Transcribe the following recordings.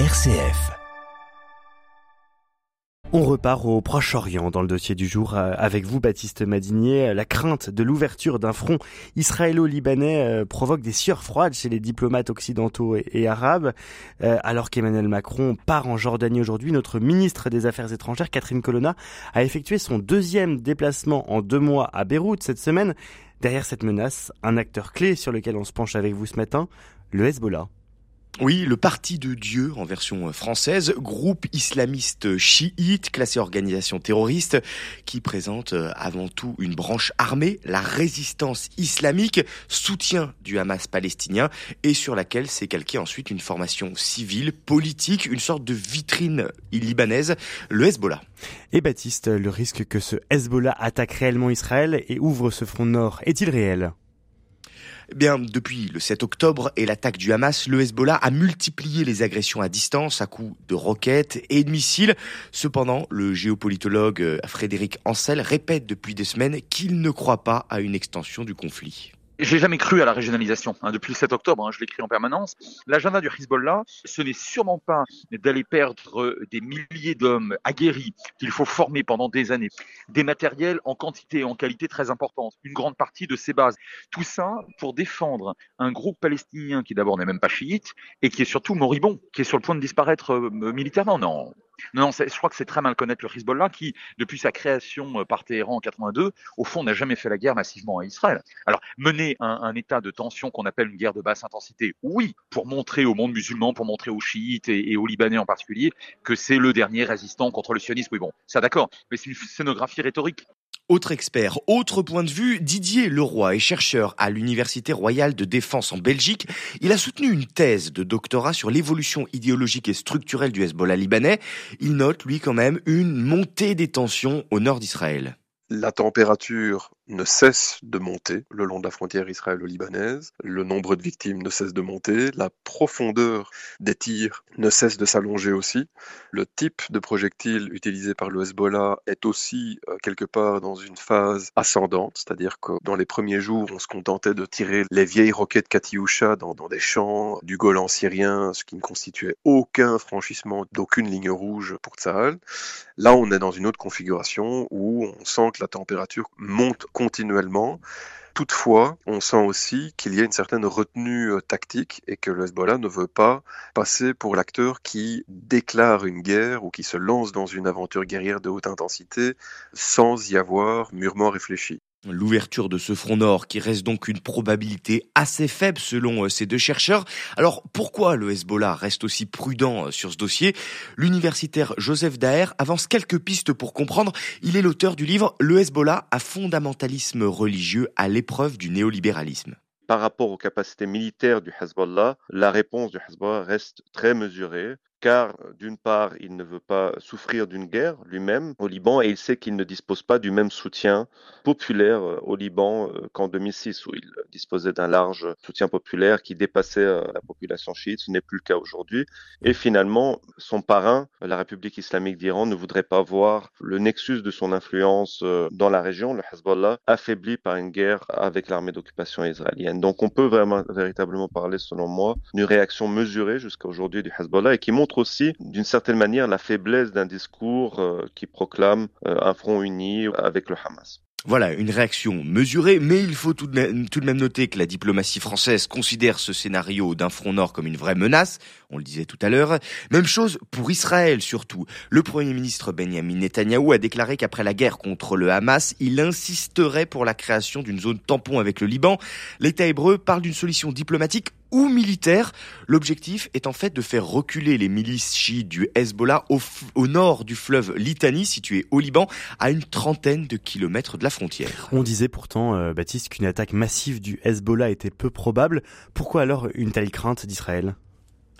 RCF. On repart au Proche-Orient dans le dossier du jour euh, avec vous, Baptiste Madinier. La crainte de l'ouverture d'un front israélo-libanais euh, provoque des sueurs froides chez les diplomates occidentaux et, arabes. Euh, alors qu'Emmanuel Macron part en Jordanie aujourd'hui, notre ministre des Affaires étrangères, Catherine Colonna, a effectué son deuxième déplacement en deux mois à Beyrouth cette semaine. Derrière cette menace, un acteur clé sur lequel on se penche avec vous ce matin, le Hezbollah. Oui, le Parti de Dieu en version française, groupe islamiste chiite, classé organisation terroriste, qui présente euh, avant tout une branche armée, la résistance islamique, soutien du Hamas palestinien, et sur laquelle s'est calquée ensuite une formation civile, politique, une sorte de vitrine libanaise, le Hezbollah. Et Baptiste, le risque que ce Hezbollah attaque réellement Israël et ouvre ce front nord est-il réel? Eh bien, depuis le 7 octobre et l'attaque du Hamas, le Hezbollah a multiplié les agressions à distance à coups de roquettes et de missiles. Cependant, le géopolitologue euh, Frédéric Ancel répète depuis des semaines qu'il ne croit pas à une extension du conflit. J'ai jamais cru à la régionalisation. Hein, depuis le 7 octobre, hein, je l'écris en permanence. L'agenda du Hezbollah, ce n'est sûrement pas d'aller perdre des milliers d'hommes aguerris qu'il faut former pendant des années, des matériels en quantité et en qualité très importante, une grande partie de ces bases. Tout ça pour défendre un groupe palestinien qui d'abord n'est même pas chiite et qui est surtout moribond, qui est sur le point de disparaître euh, militairement. Non, non, je crois que c'est très mal connaître le Hezbollah qui, depuis sa création euh, par Téhéran en 82, au fond n'a jamais fait la guerre massivement à Israël. Alors, mener un, état de tension qu'on appelle une guerre de basse intensité, oui, pour montrer au monde musulman, pour montrer aux chiites et, et aux libanais en particulier que c'est le dernier résistant contre le sionisme. Oui, bon, ça d'accord, mais c'est une scénographie rhétorique. Autre expert, autre point de vue, Didier Leroy est chercheur à l'Université royale de défense en Belgique. Il a soutenu une thèse de doctorat sur l'évolution idéologique et structurelle du Hezbollah libanais. Il note, lui, quand même, une montée des tensions au nord d'Israël. La température ne cesse de monter le long de la frontière israélo-libanaise, le nombre de victimes ne cesse de monter, la profondeur des tirs ne cesse de s'allonger aussi, le type de projectile utilisé par le Hezbollah est aussi euh, quelque part dans une phase ascendante, c'est-à-dire que dans les premiers jours, on se contentait de tirer les vieilles roquettes Katyusha dans, des champs du Golan syrien, ce qui ne constituait aucun franchissement d'aucune ligne rouge pour Tsahal. Là, on est dans une autre configuration où on sent que la température monte continuellement. Toutefois, on sent aussi qu'il y a une certaine retenue euh, tactique et que le Hezbollah ne veut pas passer pour l'acteur qui déclare une guerre ou qui se lance dans une aventure guerrière de haute intensité sans y avoir mûrement réfléchi. L'ouverture de ce front nord qui reste donc une probabilité assez faible selon euh, ces deux chercheurs. Alors pourquoi le Hezbollah reste aussi prudent euh, sur ce dossier? L'universitaire Joseph Daher avance quelques pistes pour comprendre. Il est l'auteur du livre Le Hezbollah à fondamentalisme religieux à l'épreuve du néolibéralisme. Par rapport aux capacités militaires du Hezbollah, la réponse du Hezbollah reste très mesurée car d'une part, il ne veut pas souffrir d'une guerre lui-même au Liban et il sait qu'il ne dispose pas du même soutien populaire euh, au Liban euh, qu'en 2006 où il disposait d'un large soutien populaire qui dépassait euh, la population chiite. Ce n'est plus le cas aujourd'hui. Et finalement, son parrain, la République islamique d'Iran, ne voudrait pas voir le nexus de son influence dans la région, le Hezbollah, affaibli par une guerre avec l'armée d'occupation israélienne. Donc on peut vraiment véritablement parler, selon moi, d'une réaction mesurée jusqu'à aujourd'hui du Hezbollah et qui montre aussi, d'une certaine manière, la faiblesse d'un discours euh, qui proclame euh, un front uni avec le Hamas. Voilà, une réaction mesurée, mais il faut tout de, même, tout de même noter que la diplomatie française considère ce scénario d'un front nord comme une vraie menace, on le disait tout à l'heure. Même chose pour Israël surtout. Le Premier ministre Benjamin Netanyahou a déclaré qu'après la guerre contre le Hamas, il insisterait pour la création d'une zone tampon avec le Liban. L'État hébreu parle d'une solution diplomatique ou militaire. L'objectif est en fait de faire reculer les milices chiites du Hezbollah au, nord du fleuve Litani, situé au Liban, à une trentaine de kilomètres de la frontière. On disait pourtant, euh, Baptiste, qu'une attaque massive du Hezbollah était peu probable. Pourquoi alors une telle crainte d'Israël?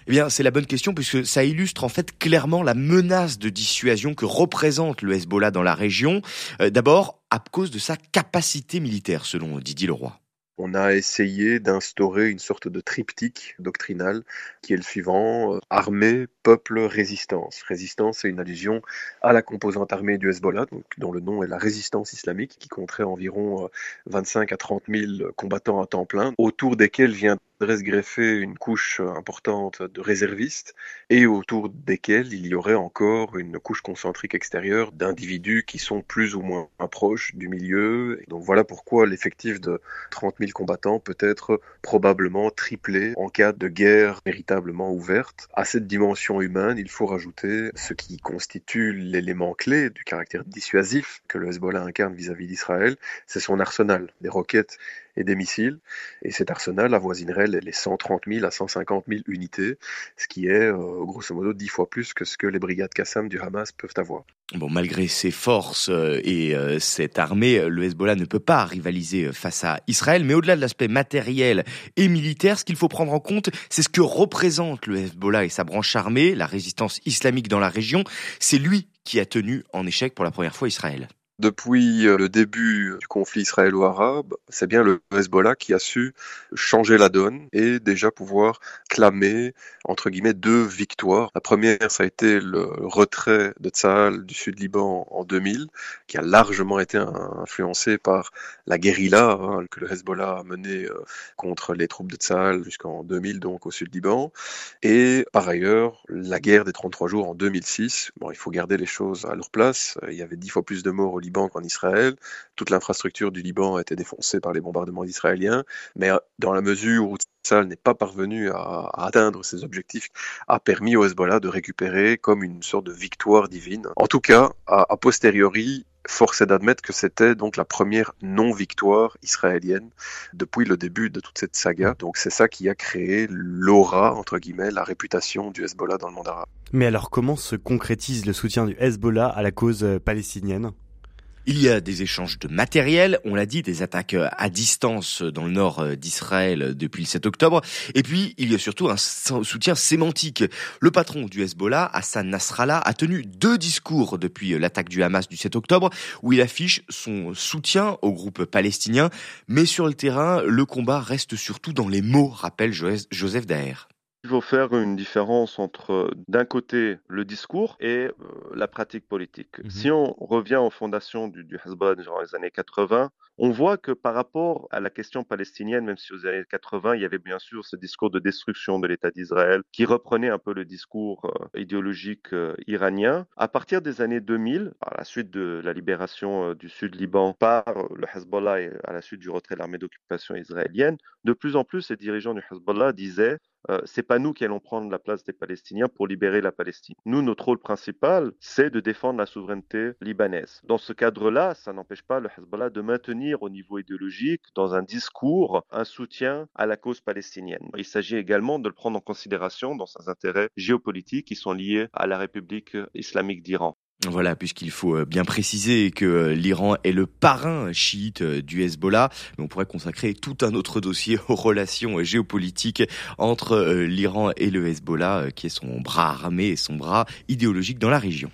Eh bien, c'est la bonne question puisque ça illustre en fait clairement la menace de dissuasion que représente le Hezbollah dans la région. Euh, d'abord, à cause de sa capacité militaire, selon Didier Leroy on a essayé d'instaurer une sorte de triptyque doctrinal qui est le suivant, euh, armée, peuple, résistance. Résistance, c'est une allusion à la composante armée du Hezbollah, dont le nom est la résistance islamique, qui compterait environ 25 euh, à 30 000 combattants à temps plein, autour desquels vient se greffer une couche importante de réservistes et autour desquels il y aurait encore une couche concentrique extérieure d'individus qui sont plus ou moins proches du milieu. donc voilà pourquoi l'effectif de 30 000 combattants peut être probablement triplé en cas de guerre véritablement ouverte. À cette dimension humaine, il faut rajouter ce qui constitue l'élément clé du caractère dissuasif que le Hezbollah incarne vis-à-vis d'Israël, c'est son arsenal, des roquettes et des missiles. Et cet arsenal avoisinerait les 130 000 à 150 000 unités, ce qui est euh, grosso modo dix fois plus que ce que les brigades Qassam du Hamas peuvent avoir. Bon, malgré ses forces euh, et euh, cette armée, le Hezbollah ne peut pas rivaliser face à Israël. Mais au-delà de l'aspect matériel et militaire, ce qu'il faut prendre en compte, c'est ce que représente le Hezbollah et sa branche armée, la résistance islamique dans la région. C'est lui qui a tenu en échec pour la première fois Israël. Depuis euh, le début du conflit israélo-arabe, c'est bien le Hezbollah qui a su changer la donne et déjà pouvoir clamer, entre guillemets, deux victoires. La première, ça a été le retrait de Tzahal du sud Liban en 2000, qui a largement été influencé par la guérilla hein, que le Hezbollah a menée euh, contre les troupes de Tzahal jusqu'en 2000, donc au sud Liban. Et par ailleurs, la guerre des 33 jours en 2006. Bon, il faut garder les choses à leur place. Il y avait dix fois plus de morts au Liban qu'en Israël. Toute l'infrastructure du Liban a été défoncée par les bombardements israéliens. Mais euh, dans la mesure où Tzal n'est pas parvenu à, atteindre ses objectifs, a permis au Hezbollah de récupérer comme une sorte de victoire divine. En tout cas, a posteriori, force est d'admettre que c'était donc la première non-victoire israélienne depuis le début de toute cette saga. Donc c'est ça qui a créé l'aura, entre guillemets, la réputation du Hezbollah dans le monde arabe. Mais alors comment se concrétise le soutien du Hezbollah à la cause euh, palestinienne? Il y a des échanges de matériel, on l'a dit, des attaques euh, à distance dans le nord euh, d'Israël depuis le 7 octobre. Et puis, il y a surtout un soutien sémantique. Le patron du Hezbollah, Hassan Nasrallah, a tenu deux discours depuis euh, l'attaque du Hamas du 7 octobre où il affiche son soutien au groupe palestinien. Mais sur le terrain, le combat reste surtout dans les mots, rappelle Joseph Daher. Il faut faire une différence entre, d'un côté, le discours et euh, la pratique politique. Mmh si on revient aux fondations du, du Hezbollah dans les années 80, on voit que par rapport à la question palestinienne, même si aux années 80, il y avait bien sûr ce discours de destruction de l'État d'Israël qui reprenait un peu le discours euh, idéologique euh, iranien, à partir des années 2000, à la suite de la libération du sud Liban par le Hezbollah et à la suite du retrait de l'armée d'occupation israélienne, de plus en plus, les dirigeants du Hezbollah disaient euh, c'est pas nous qui allons prendre la place des Palestiniens pour libérer la Palestine. Nous, notre rôle principal, c'est de défendre la souveraineté libanaise. Dans ce cadre-là, ça n'empêche pas le Hezbollah de maintenir au niveau idéologique, dans un discours, un soutien à la cause palestinienne. Il s'agit également de le prendre en considération dans ses intérêts géopolitiques qui sont liés à la République islamique d'Iran. Voilà, puisqu'il faut euh, bien préciser que euh, l'Iran est le parrain chiite euh, du Hezbollah, mais on pourrait consacrer tout un autre dossier aux relations géopolitiques entre l'Iran et le Hezbollah, qui est son bras armé et son bras idéologique dans la région.